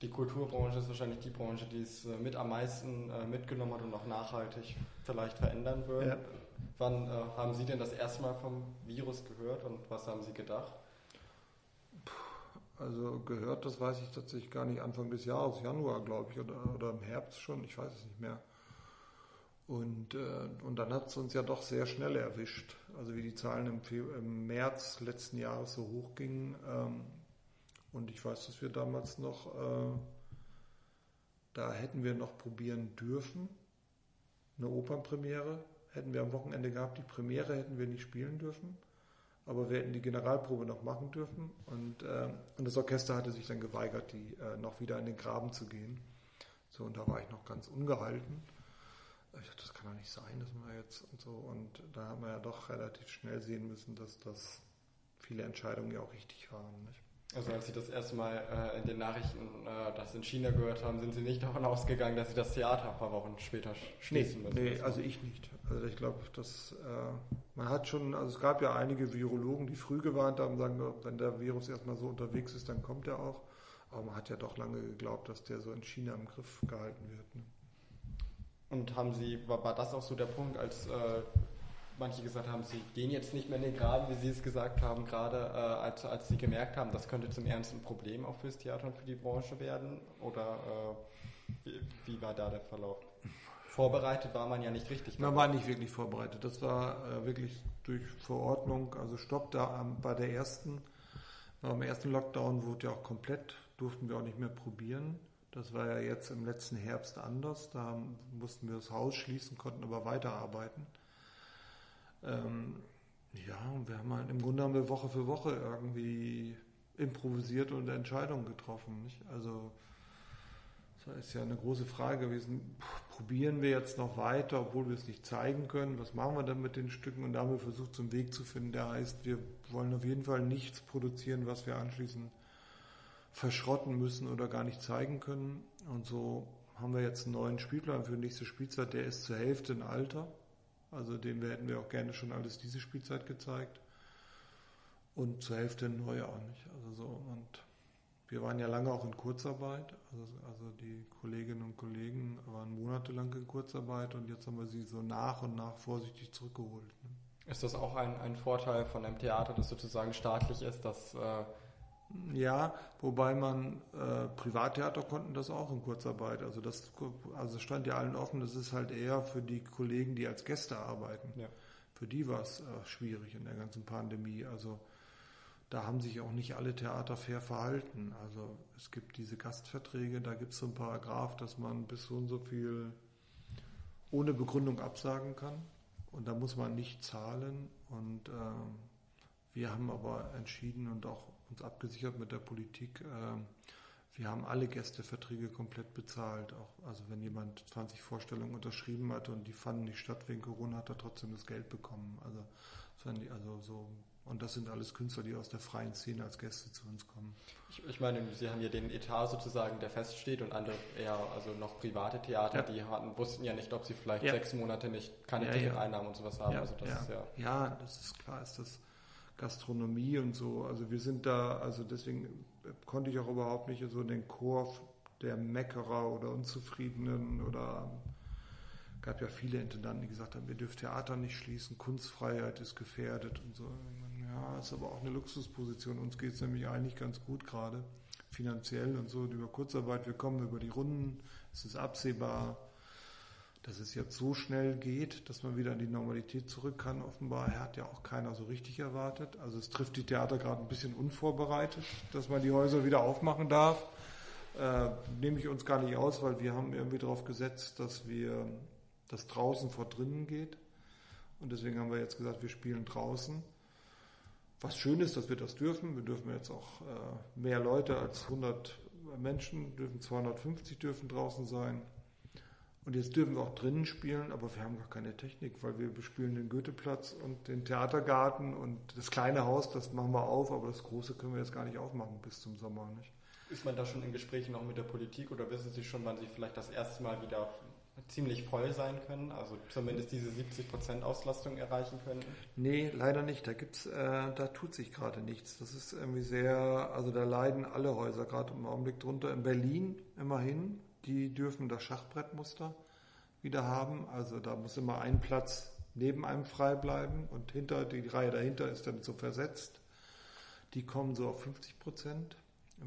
die Kulturbranche ist wahrscheinlich die Branche, die es äh, mit am meisten äh, mitgenommen hat und auch nachhaltig vielleicht verändern wird. Ja. Wann äh, haben Sie denn das erste Mal vom Virus gehört und was haben Sie gedacht? Also gehört, das weiß ich tatsächlich gar nicht. Anfang des Jahres, Januar, glaube ich, oder, oder im Herbst schon, ich weiß es nicht mehr. Und, äh, und dann hat es uns ja doch sehr schnell erwischt. Also wie die Zahlen im, im März letzten Jahres so hoch gingen. Ähm, und ich weiß, dass wir damals noch, äh, da hätten wir noch probieren dürfen, eine Opernpremiere hätten wir am Wochenende gehabt. Die Premiere hätten wir nicht spielen dürfen, aber wir hätten die Generalprobe noch machen dürfen. Und, äh, und das Orchester hatte sich dann geweigert, die äh, noch wieder in den Graben zu gehen. So, und da war ich noch ganz ungehalten. Ich dachte, das kann doch nicht sein, dass man jetzt und so. Und da haben wir ja doch relativ schnell sehen müssen, dass das viele Entscheidungen ja auch richtig waren. Nicht? Also als Sie das erste Mal äh, in den Nachrichten äh, das in China gehört haben, sind Sie nicht davon ausgegangen, dass Sie das Theater ein paar Wochen später schließen nee, müssen? Nee, also ich nicht. Also ich glaube, dass äh, man hat schon, also es gab ja einige Virologen, die früh gewarnt haben, sagen, wenn der Virus erstmal so unterwegs ist, dann kommt er auch. Aber man hat ja doch lange geglaubt, dass der so in China im Griff gehalten wird. Ne? Und haben Sie, war, war das auch so der Punkt, als äh, manche gesagt haben, sie gehen jetzt nicht mehr in den Graben, wie Sie es gesagt haben, gerade äh, als, als Sie gemerkt haben, das könnte zum ernsten Problem auch fürs Theater und für die Branche werden? Oder äh, wie, wie, war da der Verlauf? Vorbereitet war man ja nicht richtig. Man war nicht wirklich vorbereitet. Das war äh, wirklich durch Verordnung, also Stopp da ähm, bei der ersten, beim ersten Lockdown wurde ja auch komplett, durften wir auch nicht mehr probieren. Das war ja jetzt im letzten Herbst anders. Da mussten wir das Haus schließen, konnten aber weiterarbeiten. Ähm, ja, und wir haben halt im Grunde haben wir Woche für Woche irgendwie improvisiert und Entscheidungen getroffen. Nicht? Also das ist ja eine große Frage gewesen. Probieren wir jetzt noch weiter, obwohl wir es nicht zeigen können? Was machen wir dann mit den Stücken? Und da haben wir versucht, so einen Weg zu finden, der heißt, wir wollen auf jeden Fall nichts produzieren, was wir anschließend verschrotten müssen oder gar nicht zeigen können. Und so haben wir jetzt einen neuen Spielplan für die nächste Spielzeit, der ist zur Hälfte in Alter. Also den hätten wir auch gerne schon alles diese Spielzeit gezeigt. Und zur Hälfte neu auch nicht. Also so, und wir waren ja lange auch in Kurzarbeit. Also, also die Kolleginnen und Kollegen waren monatelang in Kurzarbeit und jetzt haben wir sie so nach und nach vorsichtig zurückgeholt. Ne? Ist das auch ein, ein Vorteil von einem Theater, das sozusagen staatlich ist, dass äh ja, wobei man, äh, Privattheater konnten das auch in Kurzarbeit. Also das also stand ja allen offen, das ist halt eher für die Kollegen, die als Gäste arbeiten. Ja. Für die war es äh, schwierig in der ganzen Pandemie. Also da haben sich auch nicht alle Theater fair verhalten. Also es gibt diese Gastverträge, da gibt es so ein Paragraph, dass man bis so und so viel ohne Begründung absagen kann. Und da muss man nicht zahlen. Und äh, wir haben aber entschieden und auch uns abgesichert mit der Politik. Ähm, wir haben alle Gästeverträge komplett bezahlt. Auch, also wenn jemand 20 Vorstellungen unterschrieben hatte und die fanden nicht statt wegen Corona, hat er trotzdem das Geld bekommen. Also, also so und das sind alles Künstler, die aus der freien Szene als Gäste zu uns kommen. Ich, ich meine, Sie haben ja den Etat sozusagen, der feststeht und andere eher, also noch private Theater, ja. die hatten, wussten ja nicht, ob sie vielleicht ja. sechs Monate nicht keine ja, Ticketeinnahmen und sowas haben. Also das Ist ja, ja, das ist klar, ist das Gastronomie und so. Also wir sind da, also deswegen konnte ich auch überhaupt nicht so den Chor der Meckerer oder Unzufriedenen oder gab ja viele Intendanten, die gesagt haben, ihr dürft Theater nicht schließen, Kunstfreiheit ist gefährdet und so. Ja, ist aber auch eine Luxusposition. Uns geht es nämlich eigentlich ganz gut gerade, finanziell und so, über Kurzarbeit. Wir kommen über die Runden, es ist absehbar, dass es jetzt so schnell geht, dass man wieder in die Normalität zurück kann. Offenbar hat ja auch keiner so richtig erwartet. Also es trifft die Theater gerade ein bisschen unvorbereitet, dass man die Häuser wieder aufmachen darf. Äh, nehme ich uns gar nicht aus, weil wir haben irgendwie darauf gesetzt, dass wir das draußen vor drinnen geht. Und deswegen haben wir jetzt gesagt, wir spielen draußen. Was schön ist, dass wir das dürfen. Wir dürfen jetzt auch äh, mehr Leute als 100 Menschen, dürfen 250 dürfen draußen sein. Und jetzt dürfen wir auch drinnen spielen, aber wir haben gar keine Technik, weil wir bespielen den Goetheplatz und den Theatergarten und das kleine Haus, das machen wir auf, aber das große können wir jetzt gar nicht aufmachen bis zum Sommer. Nicht? Ist man da schon in Gesprächen auch mit der Politik oder wissen Sie schon, wann Sie vielleicht das erste Mal wieder ziemlich voll sein können, also zumindest diese 70% Auslastung erreichen könnten? Nee, leider nicht. Da gibt's, äh, da tut sich gerade nichts. Das ist irgendwie sehr, also da leiden alle Häuser gerade im Augenblick drunter. In Berlin immerhin die dürfen das Schachbrettmuster wieder haben. Also da muss immer ein Platz neben einem frei bleiben und hinter die Reihe dahinter ist dann so versetzt. Die kommen so auf 50 Prozent.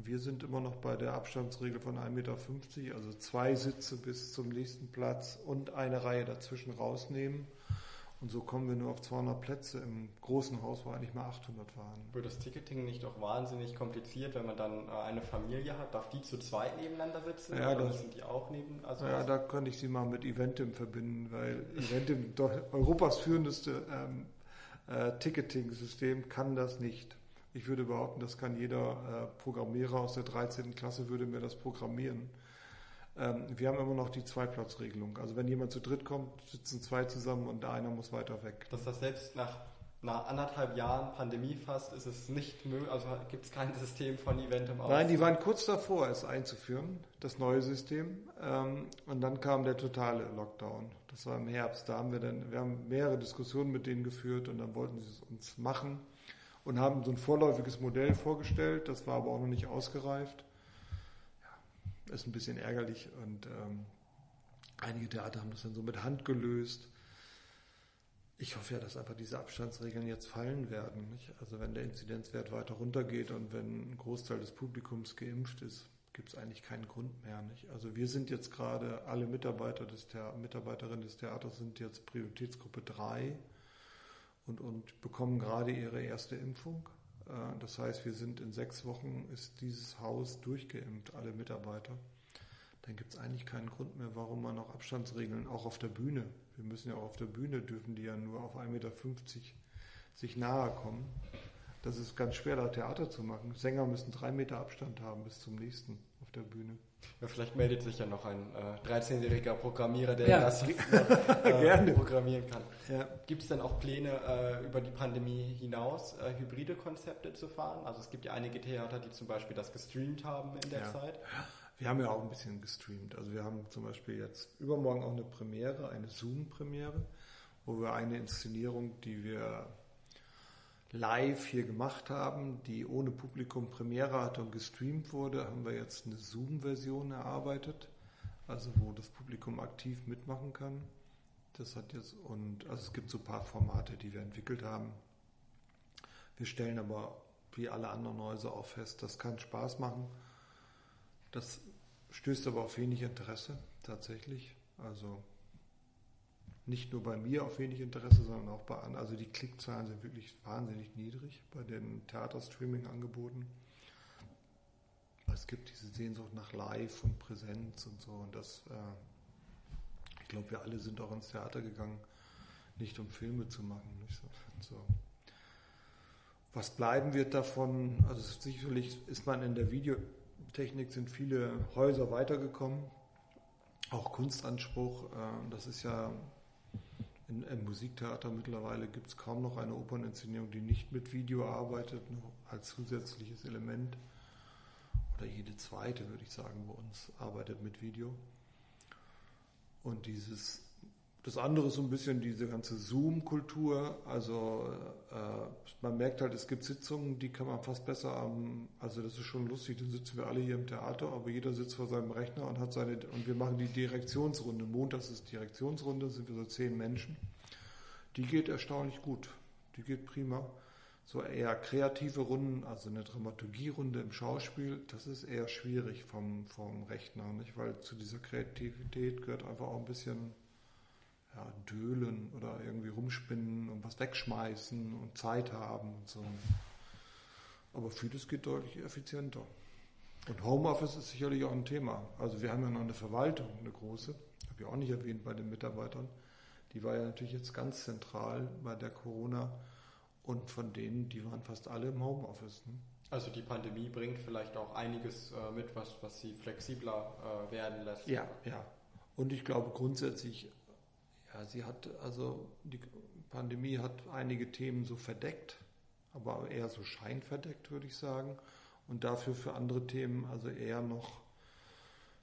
Wir sind immer noch bei der Abstandsregel von 1,50 Meter, also zwei Sitze bis zum nächsten Platz und eine Reihe dazwischen rausnehmen. Und so kommen wir nur auf 200 Plätze im großen Haus, wo eigentlich mal 800 waren. Wird das Ticketing nicht auch wahnsinnig kompliziert, wenn man dann äh, eine Familie hat? Darf die zu zweit nebeneinander sitzen? Ja, oder müssen die auch neben? Also ja, da könnte ich sie mal mit Eventim verbinden, weil Eventim, Europas führendeste ähm, äh, Ticketing-System, kann das nicht. Ich würde behaupten, das kann jeder äh, Programmierer aus der 13. Klasse würde mir das programmieren. Ähm, wir haben immer noch die Zweiplatzregelung. Also wenn jemand zu dritt kommt, sitzen zwei zusammen und einer muss weiter weg. Dass das selbst nach, nach anderthalb Jahren Pandemie fast ist es nicht möglich, also gibt es kein System von Event im Nein, die waren kurz davor, es einzuführen, das neue System. Ähm, und dann kam der totale Lockdown. Das war im Herbst. Da haben wir dann, wir haben mehrere Diskussionen mit denen geführt und dann wollten sie es uns machen und haben so ein vorläufiges Modell vorgestellt. Das war aber auch noch nicht ausgereift ist ein bisschen ärgerlich und ähm, einige Theater haben das dann so mit Hand gelöst. Ich hoffe ja, dass einfach diese Abstandsregeln jetzt fallen werden. Nicht? Also wenn der Inzidenzwert weiter runtergeht und wenn ein Großteil des Publikums geimpft ist, gibt es eigentlich keinen Grund mehr. Nicht? Also wir sind jetzt gerade, alle Mitarbeiter des Thea Mitarbeiterinnen des Theaters sind jetzt Prioritätsgruppe 3 und, und bekommen gerade ihre erste Impfung. Äh, das heißt, wir sind in sechs Wochen, ist dieses Haus durchgeimpft, alle Mitarbeiter. Dann gibt es eigentlich keinen Grund mehr, warum man noch Abstandsregeln, auch auf der Bühne. Wir müssen ja auch auf der Bühne, dürfen die ja nur auf 1,50 Meter sich nahe kommen. Das ist ganz schwer, da Theater zu machen. Sänger müssen drei Meter Abstand haben bis zum nächsten auf der Bühne. Ja, vielleicht meldet sich ja noch ein äh, 13-jähriger Programmierer, der ja. das äh, Gerne. programmieren kann. Ja. Gibt es denn auch Pläne, äh, über die Pandemie hinaus äh, hybride Konzepte zu fahren? Also es gibt ja einige Theater, die zum Beispiel das gestreamt haben in der ja. Zeit. Wir haben ja auch ein bisschen gestreamt. Also wir haben zum Beispiel jetzt übermorgen auch eine Premiere, eine Zoom-Premiere, wo wir eine Inszenierung, die wir live hier gemacht haben, die ohne Publikum Premiere hatte und gestreamt wurde, haben wir jetzt eine Zoom-Version erarbeitet, also wo das Publikum aktiv mitmachen kann. Das hat jetzt und also es gibt so ein paar Formate, die wir entwickelt haben. Wir stellen aber wie alle anderen Häuser auch fest, das kann Spaß machen. Das stößt aber auf wenig Interesse tatsächlich. Also nicht nur bei mir auf wenig Interesse, sondern auch bei anderen. Also die Klickzahlen sind wirklich wahnsinnig niedrig bei den Theaterstreaming-Angeboten. Es gibt diese Sehnsucht nach Live und Präsenz und so. Und das, äh, ich glaube, wir alle sind auch ins Theater gegangen, nicht um Filme zu machen. So. Was bleiben wird davon? Also sicherlich ist man in der Videotechnik sind viele Häuser weitergekommen. Auch Kunstanspruch, äh, das ist ja in, Im Musiktheater mittlerweile gibt es kaum noch eine Operninszenierung, die nicht mit Video arbeitet, nur als zusätzliches Element. Oder jede zweite, würde ich sagen, bei uns arbeitet mit Video. Und dieses Das andere ist so ein bisschen diese ganze Zoom-Kultur. Also äh, man merkt halt, es gibt Sitzungen, die kann man fast besser am, also das ist schon lustig, dann sitzen wir alle hier im Theater, aber jeder sitzt vor seinem Rechner und hat seine, und wir machen die Direktionsrunde. Montags ist Direktionsrunde, sind wir so zehn Menschen. Die geht erstaunlich gut. Die geht prima. So eher kreative Runden, also eine Dramaturgierunde im Schauspiel, das ist eher schwierig vom, vom Rechner, nicht? weil zu dieser Kreativität gehört einfach auch ein bisschen ja, dölen oder irgendwie rumspinnen und was wegschmeißen und Zeit haben und so. Aber vieles geht deutlich effizienter. Und Homeoffice ist sicherlich auch ein Thema. Also wir haben ja noch eine Verwaltung, eine große, habe ich auch nicht erwähnt bei den Mitarbeitern. Die war ja natürlich jetzt ganz zentral bei der Corona und von denen, die waren fast alle im Homeoffice. Ne? Also die Pandemie bringt vielleicht auch einiges äh, mit, was, was sie flexibler äh, werden lässt. Ja, ja. Und ich glaube grundsätzlich ja, sie hat, also die Pandemie hat einige Themen so verdeckt, aber eher so scheinverdeckt, würde ich sagen. Und dafür für andere Themen also eher noch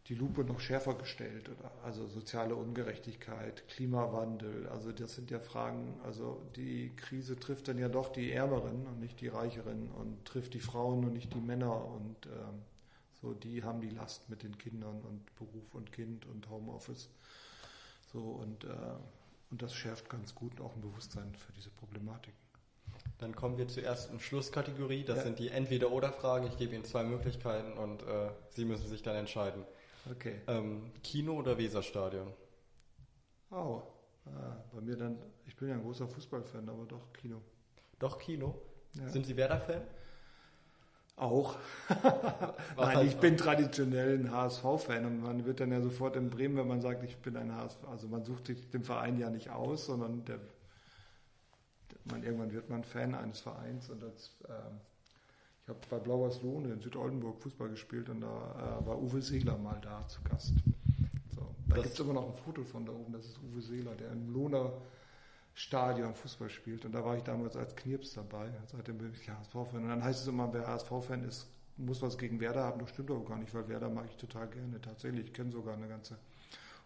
die Lupe noch schärfer gestellt. Also soziale Ungerechtigkeit, Klimawandel, also das sind ja Fragen, also die Krise trifft dann ja doch die Ärmeren und nicht die Reicheren und trifft die Frauen und nicht die Männer und ähm, so, die haben die Last mit den Kindern und Beruf und Kind und Homeoffice. So, und, äh, und das schärft ganz gut auch ein Bewusstsein für diese Problematiken. Dann kommen wir zur ersten Schlusskategorie. Das ja. sind die Entweder-Oder-Fragen. Ich gebe Ihnen zwei Möglichkeiten und äh, Sie müssen sich dann entscheiden. Okay. Ähm, Kino oder Weserstadion? Oh, ah, bei mir dann, ich bin ja ein großer Fußballfan, aber doch Kino. Doch Kino? Ja. Sind Sie Werder-Fan? Auch. Nein, ich bin traditionell ein HSV-Fan und man wird dann ja sofort in Bremen, wenn man sagt, ich bin ein HSV, also man sucht sich den Verein ja nicht aus, sondern der, man, irgendwann wird man Fan eines Vereins und das, äh, ich habe bei Blauers Lohne in Südoldenburg Fußball gespielt und da äh, war Uwe Seeler mal da zu Gast. So, da gibt es immer noch ein Foto von da oben, das ist Uwe Seeler, der im Lohner Stadion Fußball spielt. Und da war ich damals als Knirps dabei. Seitdem bin ich HSV-Fan. Und dann heißt es immer, wer HSV-Fan ist, muss was gegen Werder haben. Das stimmt aber gar nicht, weil Werder mag ich total gerne. Tatsächlich, ich kenne sogar eine ganze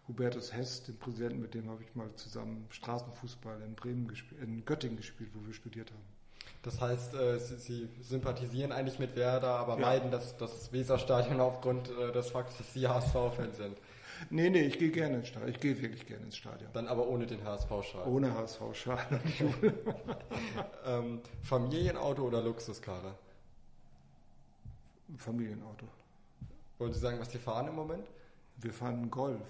Hubertus Hess, den Präsidenten, mit dem habe ich mal zusammen Straßenfußball in Bremen gespielt, in Göttingen gespielt, wo wir studiert haben. Das heißt, äh, Sie, Sie, sympathisieren eigentlich mit Werder, aber ja. meiden das, das Weserstadion aufgrund äh, des Fakts, dass Sie HSV-Fan sind. Nee, nee, ich gehe gerne ins Stadion. Ich gehe wirklich gerne ins Stadion. Dann aber ohne den HSV-Schal. Ohne HSV-Schal. ähm, Familienauto oder Luxuskarre? Familienauto. Wollen Sie sagen, was Sie fahren im Moment? Wir fahren einen Golf.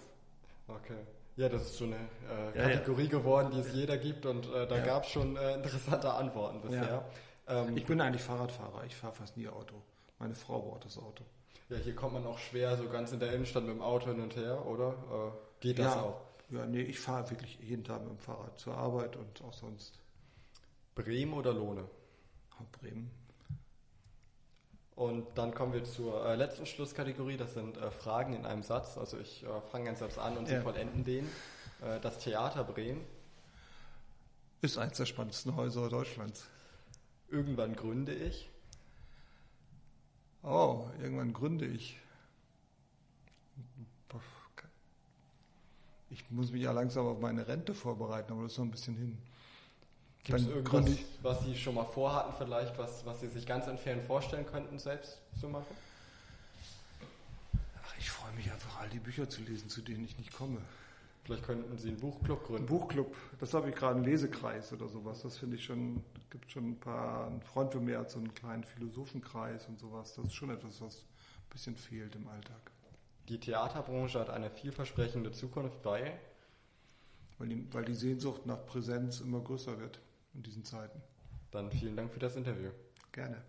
Okay. Ja, das ist schon eine äh, Kategorie ja, ja. geworden, die es ja. jeder gibt und äh, da gab es schon äh, interessante Antworten bisher. Ähm, ich bin eigentlich Fahrradfahrer, ich fahre fast nie Auto. Meine Frau braucht das Auto. Ja, hier kommt man auch schwer so ganz in der Innenstadt mit dem Auto hin und her, oder? Äh, geht das ja, auch? Ja, nee, ich fahre wirklich jeden Tag mit dem Fahrrad zur Arbeit und auch sonst. Bremen oder Lohne? Bremen. Und dann kommen wir zur äh, letzten Schlusskategorie, das sind äh, Fragen in einem Satz. Also ich äh, fange ganz selbst an und ja. Sie vollenden den. Äh, das Theater Bremen. Ist eines der spannendsten Häuser Deutschlands. Irgendwann gründe ich. Oh, irgendwann gründe ich. Ich muss mich ja langsam auf meine Rente vorbereiten, aber das ist noch ein bisschen hin. Gibt es irgendwas, was Sie schon mal vorhatten, vielleicht, was, was Sie sich ganz entfernt vorstellen könnten, selbst zu machen? Ach, ich freue mich einfach, all die Bücher zu lesen, zu denen ich nicht komme. Vielleicht könnten Sie einen Buchclub gründen. Ein Buchclub, das habe ich gerade, einen Lesekreis oder sowas. Das finde ich schon, gibt schon ein paar, ein Freund von mir hat so einen kleinen Philosophenkreis und sowas. Das ist schon etwas, was ein bisschen fehlt im Alltag. Die Theaterbranche hat eine vielversprechende Zukunft, weil? Weil die, weil die Sehnsucht nach Präsenz immer größer wird in diesen Zeiten. Dann vielen Dank für das Interview. Gerne.